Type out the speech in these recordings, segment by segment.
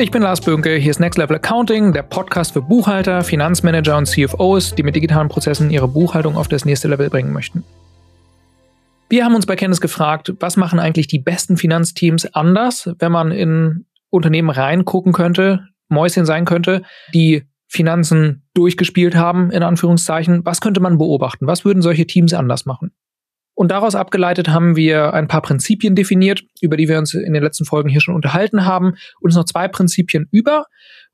Ich bin Lars Bönke, hier ist Next Level Accounting, der Podcast für Buchhalter, Finanzmanager und CFOs, die mit digitalen Prozessen ihre Buchhaltung auf das nächste Level bringen möchten. Wir haben uns bei Kenntnis gefragt, was machen eigentlich die besten Finanzteams anders, wenn man in Unternehmen reingucken könnte, Mäuschen sein könnte, die Finanzen durchgespielt haben, in Anführungszeichen. Was könnte man beobachten? Was würden solche Teams anders machen? Und daraus abgeleitet haben wir ein paar Prinzipien definiert, über die wir uns in den letzten Folgen hier schon unterhalten haben. Und es noch zwei Prinzipien über.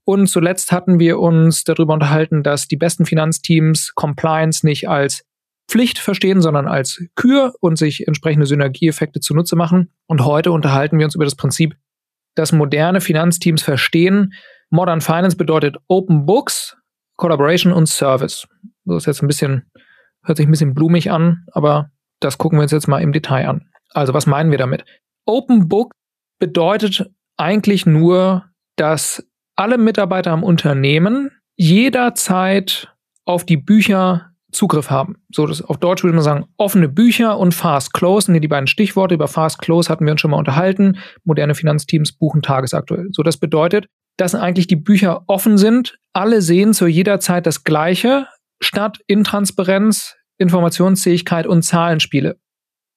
Und zuletzt hatten wir uns darüber unterhalten, dass die besten Finanzteams Compliance nicht als Pflicht verstehen, sondern als Kür und sich entsprechende Synergieeffekte zunutze machen. Und heute unterhalten wir uns über das Prinzip, dass moderne Finanzteams verstehen, Modern Finance bedeutet Open Books, Collaboration und Service. Das ist jetzt ein bisschen, hört sich ein bisschen blumig an, aber das gucken wir uns jetzt mal im Detail an. Also was meinen wir damit? Open Book bedeutet eigentlich nur, dass alle Mitarbeiter am Unternehmen jederzeit auf die Bücher Zugriff haben. So, das auf Deutsch würde man sagen, offene Bücher und Fast Close sind die beiden Stichworte. Über Fast Close hatten wir uns schon mal unterhalten. Moderne Finanzteams buchen tagesaktuell. So, das bedeutet, dass eigentlich die Bücher offen sind. Alle sehen zu jeder Zeit das Gleiche, statt Intransparenz, Informationsfähigkeit und Zahlenspiele.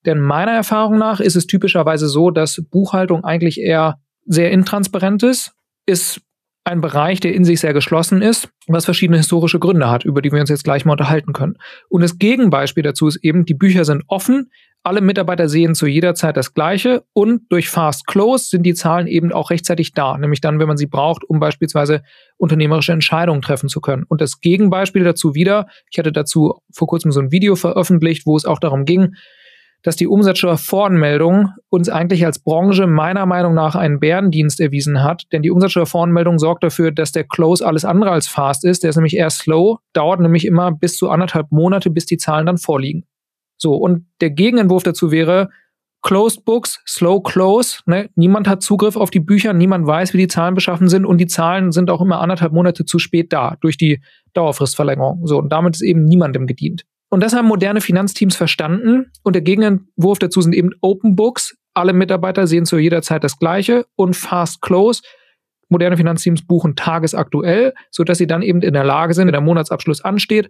Denn meiner Erfahrung nach ist es typischerweise so, dass Buchhaltung eigentlich eher sehr intransparent ist, ist ein Bereich, der in sich sehr geschlossen ist, was verschiedene historische Gründe hat, über die wir uns jetzt gleich mal unterhalten können. Und das Gegenbeispiel dazu ist eben, die Bücher sind offen, alle Mitarbeiter sehen zu jeder Zeit das Gleiche und durch Fast Close sind die Zahlen eben auch rechtzeitig da, nämlich dann, wenn man sie braucht, um beispielsweise unternehmerische Entscheidungen treffen zu können. Und das Gegenbeispiel dazu wieder, ich hatte dazu vor kurzem so ein Video veröffentlicht, wo es auch darum ging, dass die Umsatzsteuervoranmeldung uns eigentlich als Branche meiner Meinung nach einen Bärendienst erwiesen hat, denn die Umsatzsteuervoranmeldung sorgt dafür, dass der Close alles andere als fast ist. Der ist nämlich eher slow, dauert nämlich immer bis zu anderthalb Monate, bis die Zahlen dann vorliegen. So, und der Gegenentwurf dazu wäre, Closed Books, Slow Close. Ne? Niemand hat Zugriff auf die Bücher, niemand weiß, wie die Zahlen beschaffen sind und die Zahlen sind auch immer anderthalb Monate zu spät da durch die Dauerfristverlängerung. So, und damit ist eben niemandem gedient. Und das haben moderne Finanzteams verstanden und der Gegenentwurf dazu sind eben Open Books. Alle Mitarbeiter sehen zu jeder Zeit das Gleiche und Fast Close. Moderne Finanzteams buchen tagesaktuell, sodass sie dann eben in der Lage sind, wenn der Monatsabschluss ansteht,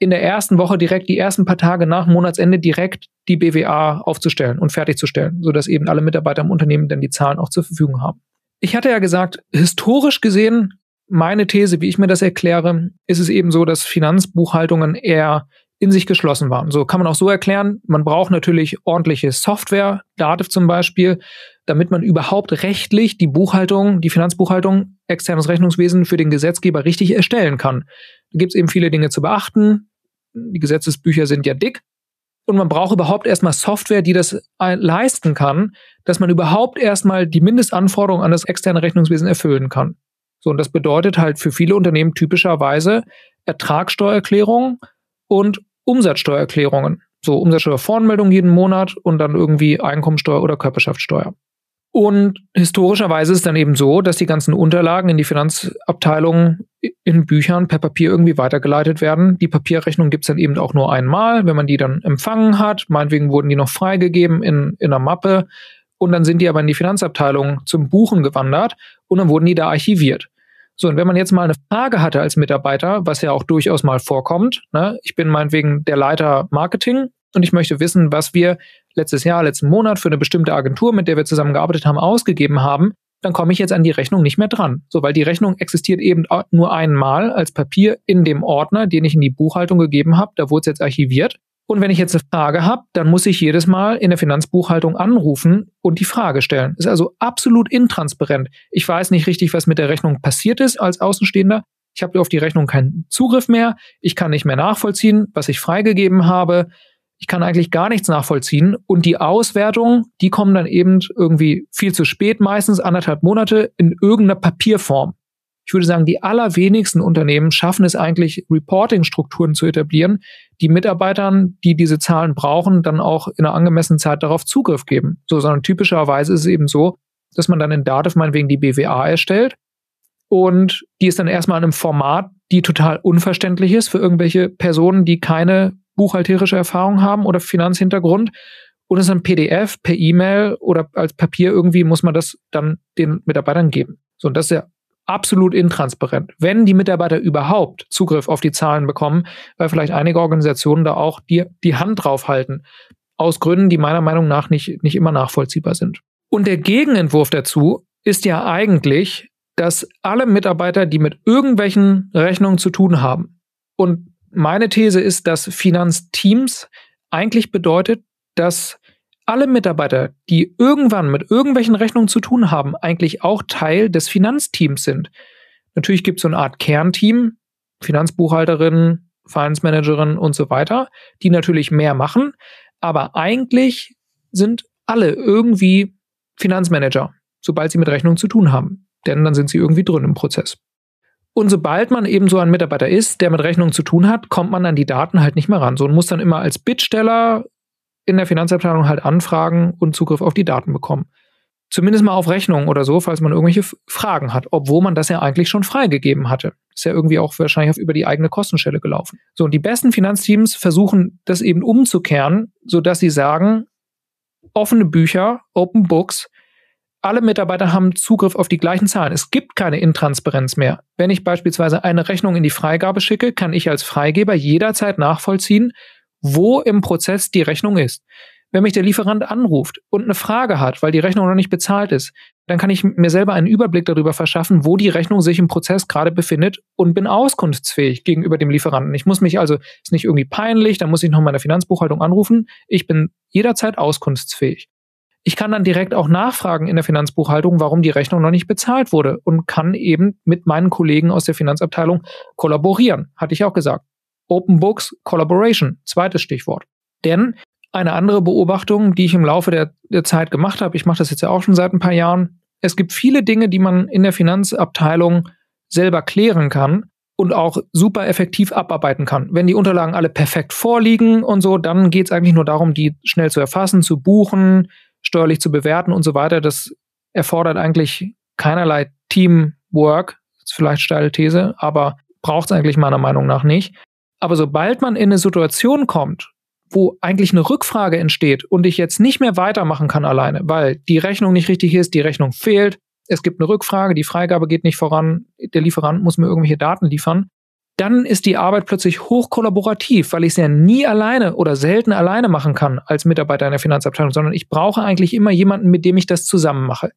in der ersten Woche direkt, die ersten paar Tage nach Monatsende direkt die BWA aufzustellen und fertigzustellen, sodass eben alle Mitarbeiter im Unternehmen dann die Zahlen auch zur Verfügung haben. Ich hatte ja gesagt, historisch gesehen, meine These, wie ich mir das erkläre, ist es eben so, dass Finanzbuchhaltungen eher in sich geschlossen waren. So kann man auch so erklären, man braucht natürlich ordentliche Software, Dativ zum Beispiel, damit man überhaupt rechtlich die Buchhaltung, die Finanzbuchhaltung, externes Rechnungswesen für den Gesetzgeber richtig erstellen kann. Da gibt es eben viele Dinge zu beachten. Die Gesetzesbücher sind ja dick. Und man braucht überhaupt erstmal Software, die das leisten kann, dass man überhaupt erstmal die Mindestanforderungen an das externe Rechnungswesen erfüllen kann. So, und das bedeutet halt für viele Unternehmen typischerweise Ertragssteuererklärung und Umsatzsteuererklärungen. So Umsatzsteuervoranmeldung jeden Monat und dann irgendwie Einkommensteuer oder Körperschaftssteuer. Und historischerweise ist es dann eben so, dass die ganzen Unterlagen in die Finanzabteilung in Büchern per Papier irgendwie weitergeleitet werden. Die Papierrechnung gibt es dann eben auch nur einmal, wenn man die dann empfangen hat. Meinetwegen wurden die noch freigegeben in, in einer Mappe. Und dann sind die aber in die Finanzabteilung zum Buchen gewandert und dann wurden die da archiviert. So, und wenn man jetzt mal eine Frage hatte als Mitarbeiter, was ja auch durchaus mal vorkommt, ne, ich bin meinetwegen der Leiter Marketing und ich möchte wissen, was wir letztes Jahr, letzten Monat für eine bestimmte Agentur, mit der wir zusammengearbeitet haben, ausgegeben haben, dann komme ich jetzt an die Rechnung nicht mehr dran. So, weil die Rechnung existiert eben nur einmal als Papier in dem Ordner, den ich in die Buchhaltung gegeben habe. Da wurde es jetzt archiviert. Und wenn ich jetzt eine Frage habe, dann muss ich jedes Mal in der Finanzbuchhaltung anrufen und die Frage stellen. Ist also absolut intransparent. Ich weiß nicht richtig, was mit der Rechnung passiert ist als Außenstehender. Ich habe auf die Rechnung keinen Zugriff mehr. Ich kann nicht mehr nachvollziehen, was ich freigegeben habe ich kann eigentlich gar nichts nachvollziehen. Und die Auswertungen, die kommen dann eben irgendwie viel zu spät, meistens anderthalb Monate in irgendeiner Papierform. Ich würde sagen, die allerwenigsten Unternehmen schaffen es eigentlich, Reporting-Strukturen zu etablieren, die Mitarbeitern, die diese Zahlen brauchen, dann auch in einer angemessenen Zeit darauf Zugriff geben. So, sondern typischerweise ist es eben so, dass man dann in Dativ meinetwegen die BWA erstellt und die ist dann erstmal in einem Format, die total unverständlich ist für irgendwelche Personen, die keine buchhalterische Erfahrung haben oder Finanzhintergrund und es ist ein PDF per E-Mail oder als Papier irgendwie muss man das dann den Mitarbeitern geben. So, und das ist ja absolut intransparent. Wenn die Mitarbeiter überhaupt Zugriff auf die Zahlen bekommen, weil vielleicht einige Organisationen da auch die, die Hand drauf halten. Aus Gründen, die meiner Meinung nach nicht, nicht immer nachvollziehbar sind. Und der Gegenentwurf dazu ist ja eigentlich, dass alle Mitarbeiter, die mit irgendwelchen Rechnungen zu tun haben, und meine These ist, dass Finanzteams eigentlich bedeutet, dass alle Mitarbeiter, die irgendwann mit irgendwelchen Rechnungen zu tun haben, eigentlich auch Teil des Finanzteams sind. Natürlich gibt es so eine Art Kernteam, Finanzbuchhalterinnen, Finance und so weiter, die natürlich mehr machen, aber eigentlich sind alle irgendwie Finanzmanager, sobald sie mit Rechnungen zu tun haben. Denn dann sind sie irgendwie drin im Prozess. Und sobald man eben so ein Mitarbeiter ist, der mit Rechnungen zu tun hat, kommt man an die Daten halt nicht mehr ran. So und muss dann immer als Bittsteller in der Finanzabteilung halt anfragen und Zugriff auf die Daten bekommen. Zumindest mal auf Rechnungen oder so, falls man irgendwelche Fragen hat, obwohl man das ja eigentlich schon freigegeben hatte. Ist ja irgendwie auch wahrscheinlich auf über die eigene Kostenstelle gelaufen. So, und die besten Finanzteams versuchen das eben umzukehren, sodass sie sagen, offene Bücher, Open Books, alle Mitarbeiter haben Zugriff auf die gleichen Zahlen. Es gibt keine Intransparenz mehr. Wenn ich beispielsweise eine Rechnung in die Freigabe schicke, kann ich als Freigeber jederzeit nachvollziehen, wo im Prozess die Rechnung ist. Wenn mich der Lieferant anruft und eine Frage hat, weil die Rechnung noch nicht bezahlt ist, dann kann ich mir selber einen Überblick darüber verschaffen, wo die Rechnung sich im Prozess gerade befindet und bin auskunftsfähig gegenüber dem Lieferanten. Ich muss mich also, ist nicht irgendwie peinlich, da muss ich noch meine Finanzbuchhaltung anrufen. Ich bin jederzeit auskunftsfähig. Ich kann dann direkt auch nachfragen in der Finanzbuchhaltung, warum die Rechnung noch nicht bezahlt wurde und kann eben mit meinen Kollegen aus der Finanzabteilung kollaborieren. Hatte ich auch gesagt. Open Books Collaboration, zweites Stichwort. Denn eine andere Beobachtung, die ich im Laufe der, der Zeit gemacht habe, ich mache das jetzt ja auch schon seit ein paar Jahren, es gibt viele Dinge, die man in der Finanzabteilung selber klären kann und auch super effektiv abarbeiten kann. Wenn die Unterlagen alle perfekt vorliegen und so, dann geht es eigentlich nur darum, die schnell zu erfassen, zu buchen, steuerlich zu bewerten und so weiter. Das erfordert eigentlich keinerlei Teamwork. Ist vielleicht steile These, aber braucht es eigentlich meiner Meinung nach nicht. Aber sobald man in eine Situation kommt, wo eigentlich eine Rückfrage entsteht und ich jetzt nicht mehr weitermachen kann alleine, weil die Rechnung nicht richtig ist, die Rechnung fehlt, es gibt eine Rückfrage, die Freigabe geht nicht voran, der Lieferant muss mir irgendwelche Daten liefern, dann ist die Arbeit plötzlich hochkollaborativ, weil ich es ja nie alleine oder selten alleine machen kann als Mitarbeiter in der Finanzabteilung, sondern ich brauche eigentlich immer jemanden, mit dem ich das zusammen mache.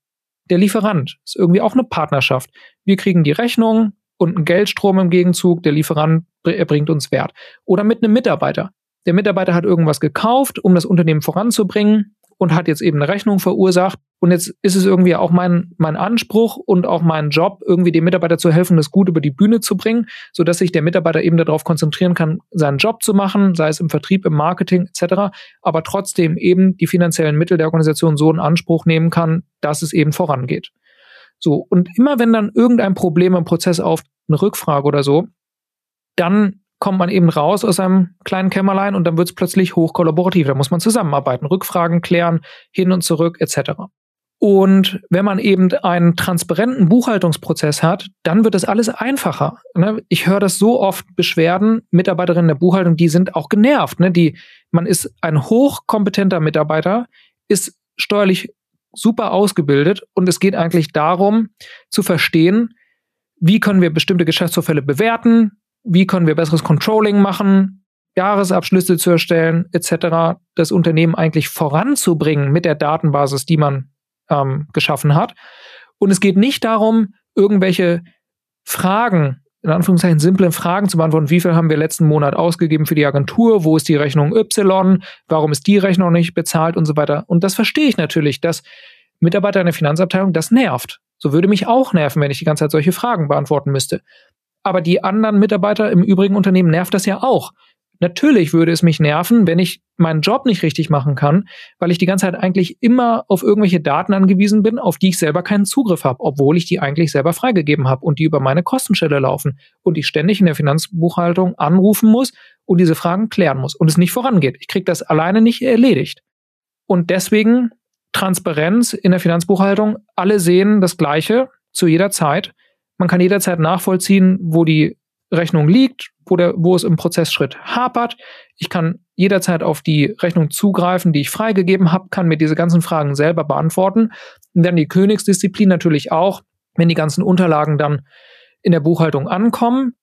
Der Lieferant ist irgendwie auch eine Partnerschaft. Wir kriegen die Rechnung und einen Geldstrom im Gegenzug, der Lieferant erbringt uns Wert. Oder mit einem Mitarbeiter. Der Mitarbeiter hat irgendwas gekauft, um das Unternehmen voranzubringen und hat jetzt eben eine Rechnung verursacht. Und jetzt ist es irgendwie auch mein, mein Anspruch und auch mein Job, irgendwie dem Mitarbeiter zu helfen, das gut über die Bühne zu bringen, sodass sich der Mitarbeiter eben darauf konzentrieren kann, seinen Job zu machen, sei es im Vertrieb, im Marketing etc., aber trotzdem eben die finanziellen Mittel der Organisation so in Anspruch nehmen kann, dass es eben vorangeht. So, und immer wenn dann irgendein Problem im Prozess auf eine Rückfrage oder so, dann kommt man eben raus aus einem kleinen Kämmerlein und dann wird es plötzlich hochkollaborativ. Da muss man zusammenarbeiten, Rückfragen klären, hin und zurück etc. Und wenn man eben einen transparenten Buchhaltungsprozess hat, dann wird das alles einfacher. Ne? Ich höre das so oft Beschwerden, Mitarbeiterinnen der Buchhaltung, die sind auch genervt. Ne? Die, man ist ein hochkompetenter Mitarbeiter, ist steuerlich super ausgebildet und es geht eigentlich darum zu verstehen, wie können wir bestimmte Geschäftsvorfälle bewerten, wie können wir besseres Controlling machen, Jahresabschlüsse zu erstellen, etc., das Unternehmen eigentlich voranzubringen mit der Datenbasis, die man ähm, geschaffen hat. Und es geht nicht darum, irgendwelche Fragen, in Anführungszeichen simple Fragen zu beantworten, wie viel haben wir letzten Monat ausgegeben für die Agentur, wo ist die Rechnung Y, warum ist die Rechnung nicht bezahlt und so weiter. Und das verstehe ich natürlich, dass Mitarbeiter in der Finanzabteilung das nervt. So würde mich auch nerven, wenn ich die ganze Zeit solche Fragen beantworten müsste. Aber die anderen Mitarbeiter im übrigen Unternehmen nervt das ja auch. Natürlich würde es mich nerven, wenn ich meinen Job nicht richtig machen kann, weil ich die ganze Zeit eigentlich immer auf irgendwelche Daten angewiesen bin, auf die ich selber keinen Zugriff habe, obwohl ich die eigentlich selber freigegeben habe und die über meine Kostenstelle laufen und ich ständig in der Finanzbuchhaltung anrufen muss und diese Fragen klären muss und es nicht vorangeht. Ich kriege das alleine nicht erledigt. Und deswegen Transparenz in der Finanzbuchhaltung. Alle sehen das Gleiche zu jeder Zeit. Man kann jederzeit nachvollziehen, wo die Rechnung liegt, wo, der, wo es im Prozessschritt hapert. Ich kann jederzeit auf die Rechnung zugreifen, die ich freigegeben habe, kann mir diese ganzen Fragen selber beantworten. Und dann die Königsdisziplin natürlich auch, wenn die ganzen Unterlagen dann in der Buchhaltung ankommen.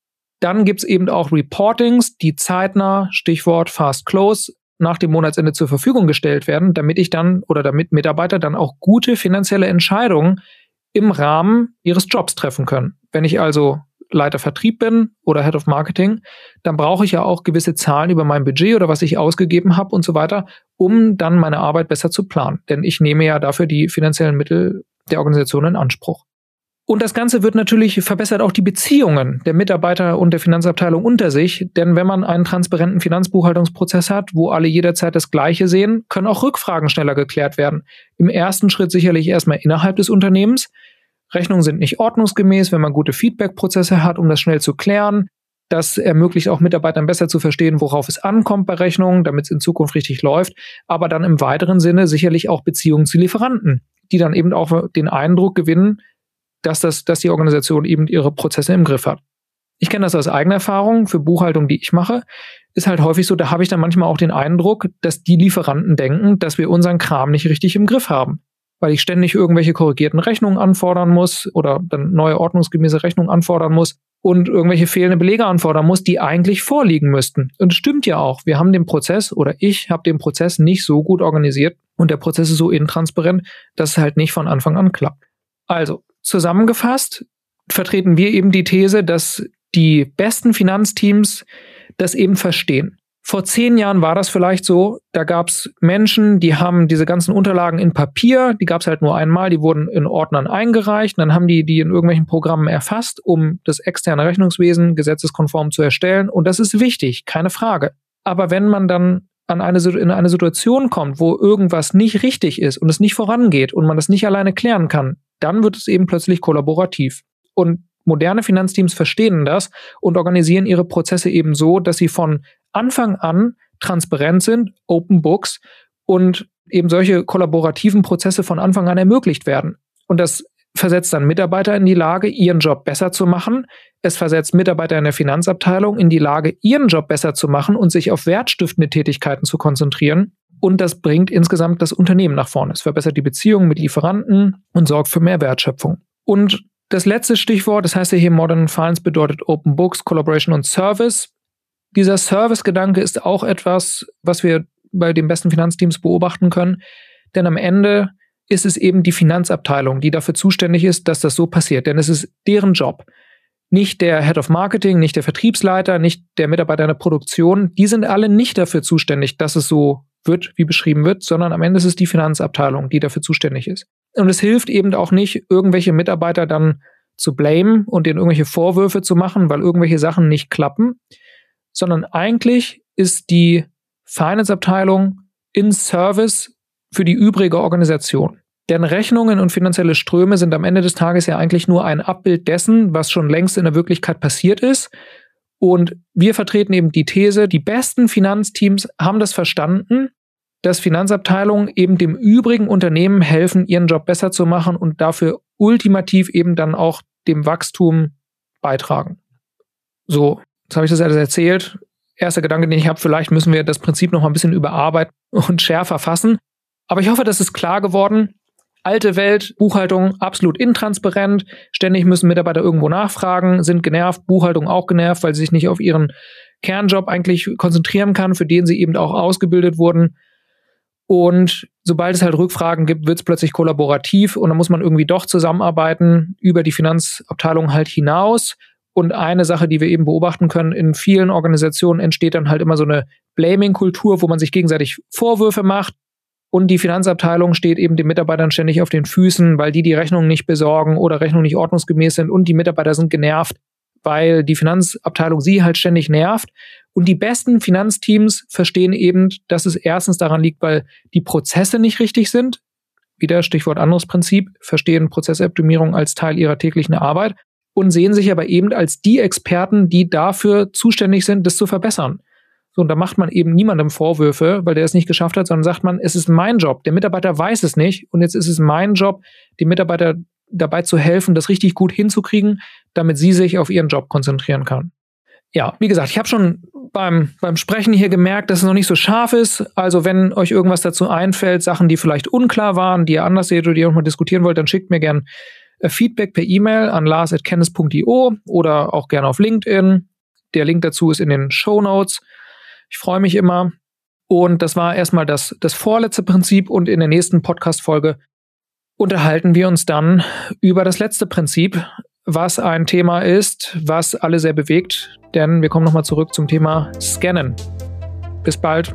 Dann gibt's eben auch Reportings, die zeitnah, Stichwort Fast Close, nach dem Monatsende zur Verfügung gestellt werden, damit ich dann oder damit Mitarbeiter dann auch gute finanzielle Entscheidungen im Rahmen ihres Jobs treffen können. Wenn ich also Leiter Vertrieb bin oder Head of Marketing, dann brauche ich ja auch gewisse Zahlen über mein Budget oder was ich ausgegeben habe und so weiter, um dann meine Arbeit besser zu planen. Denn ich nehme ja dafür die finanziellen Mittel der Organisation in Anspruch. Und das Ganze wird natürlich verbessert auch die Beziehungen der Mitarbeiter und der Finanzabteilung unter sich. Denn wenn man einen transparenten Finanzbuchhaltungsprozess hat, wo alle jederzeit das Gleiche sehen, können auch Rückfragen schneller geklärt werden. Im ersten Schritt sicherlich erstmal innerhalb des Unternehmens. Rechnungen sind nicht ordnungsgemäß, wenn man gute Feedback-Prozesse hat, um das schnell zu klären. Das ermöglicht auch Mitarbeitern besser zu verstehen, worauf es ankommt bei Rechnungen, damit es in Zukunft richtig läuft. Aber dann im weiteren Sinne sicherlich auch Beziehungen zu Lieferanten, die dann eben auch den Eindruck gewinnen, dass, das, dass die Organisation eben ihre Prozesse im Griff hat. Ich kenne das aus eigener Erfahrung für Buchhaltung, die ich mache. Ist halt häufig so, da habe ich dann manchmal auch den Eindruck, dass die Lieferanten denken, dass wir unseren Kram nicht richtig im Griff haben. Weil ich ständig irgendwelche korrigierten Rechnungen anfordern muss oder dann neue ordnungsgemäße Rechnungen anfordern muss und irgendwelche fehlende Belege anfordern muss, die eigentlich vorliegen müssten. Und stimmt ja auch. Wir haben den Prozess oder ich habe den Prozess nicht so gut organisiert und der Prozess ist so intransparent, dass es halt nicht von Anfang an klappt. Also, zusammengefasst vertreten wir eben die These, dass die besten Finanzteams das eben verstehen. Vor zehn Jahren war das vielleicht so, da gab es Menschen, die haben diese ganzen Unterlagen in Papier, die gab es halt nur einmal, die wurden in Ordnern eingereicht, dann haben die die in irgendwelchen Programmen erfasst, um das externe Rechnungswesen gesetzeskonform zu erstellen. Und das ist wichtig, keine Frage. Aber wenn man dann an eine, in eine Situation kommt, wo irgendwas nicht richtig ist und es nicht vorangeht und man das nicht alleine klären kann, dann wird es eben plötzlich kollaborativ. Und moderne Finanzteams verstehen das und organisieren ihre Prozesse eben so, dass sie von Anfang an transparent sind, Open Books und eben solche kollaborativen Prozesse von Anfang an ermöglicht werden. Und das versetzt dann Mitarbeiter in die Lage, ihren Job besser zu machen. Es versetzt Mitarbeiter in der Finanzabteilung in die Lage, ihren Job besser zu machen und sich auf wertstiftende Tätigkeiten zu konzentrieren. Und das bringt insgesamt das Unternehmen nach vorne. Es verbessert die Beziehungen mit Lieferanten und sorgt für mehr Wertschöpfung. Und das letzte Stichwort, das heißt ja hier Modern Finance bedeutet Open Books, Collaboration und Service. Dieser Service-Gedanke ist auch etwas, was wir bei den besten Finanzteams beobachten können. Denn am Ende ist es eben die Finanzabteilung, die dafür zuständig ist, dass das so passiert. Denn es ist deren Job. Nicht der Head of Marketing, nicht der Vertriebsleiter, nicht der Mitarbeiter in der Produktion. Die sind alle nicht dafür zuständig, dass es so wird, wie beschrieben wird, sondern am Ende ist es die Finanzabteilung, die dafür zuständig ist. Und es hilft eben auch nicht, irgendwelche Mitarbeiter dann zu blamen und denen irgendwelche Vorwürfe zu machen, weil irgendwelche Sachen nicht klappen, sondern eigentlich ist die Finance-Abteilung in Service für die übrige Organisation. Denn Rechnungen und finanzielle Ströme sind am Ende des Tages ja eigentlich nur ein Abbild dessen, was schon längst in der Wirklichkeit passiert ist und wir vertreten eben die These, die besten Finanzteams haben das verstanden, dass Finanzabteilungen eben dem übrigen Unternehmen helfen, ihren Job besser zu machen und dafür ultimativ eben dann auch dem Wachstum beitragen. So, jetzt habe ich das alles erzählt. Erster Gedanke, den ich habe, vielleicht müssen wir das Prinzip noch mal ein bisschen überarbeiten und schärfer fassen. Aber ich hoffe, das ist klar geworden alte Welt, Buchhaltung absolut intransparent, ständig müssen Mitarbeiter irgendwo nachfragen, sind genervt, Buchhaltung auch genervt, weil sie sich nicht auf ihren Kernjob eigentlich konzentrieren kann, für den sie eben auch ausgebildet wurden. Und sobald es halt Rückfragen gibt, wird es plötzlich kollaborativ und dann muss man irgendwie doch zusammenarbeiten über die Finanzabteilung halt hinaus. Und eine Sache, die wir eben beobachten können, in vielen Organisationen entsteht dann halt immer so eine Blaming-Kultur, wo man sich gegenseitig Vorwürfe macht. Und die Finanzabteilung steht eben den Mitarbeitern ständig auf den Füßen, weil die die Rechnungen nicht besorgen oder Rechnungen nicht ordnungsgemäß sind und die Mitarbeiter sind genervt, weil die Finanzabteilung sie halt ständig nervt. Und die besten Finanzteams verstehen eben, dass es erstens daran liegt, weil die Prozesse nicht richtig sind. Wieder Stichwort anderes Prinzip, verstehen Prozessoptimierung als Teil ihrer täglichen Arbeit und sehen sich aber eben als die Experten, die dafür zuständig sind, das zu verbessern. So, und da macht man eben niemandem Vorwürfe, weil der es nicht geschafft hat, sondern sagt man, es ist mein Job. Der Mitarbeiter weiß es nicht und jetzt ist es mein Job, dem Mitarbeiter dabei zu helfen, das richtig gut hinzukriegen, damit sie sich auf ihren Job konzentrieren kann. Ja, wie gesagt, ich habe schon beim, beim Sprechen hier gemerkt, dass es noch nicht so scharf ist. Also wenn euch irgendwas dazu einfällt, Sachen, die vielleicht unklar waren, die ihr anders seht oder die ihr nochmal diskutieren wollt, dann schickt mir gern äh, Feedback per E-Mail an lars.kennis.io oder auch gerne auf LinkedIn. Der Link dazu ist in den Show Notes. Ich freue mich immer. Und das war erstmal das, das vorletzte Prinzip. Und in der nächsten Podcast-Folge unterhalten wir uns dann über das letzte Prinzip, was ein Thema ist, was alle sehr bewegt. Denn wir kommen nochmal zurück zum Thema Scannen. Bis bald.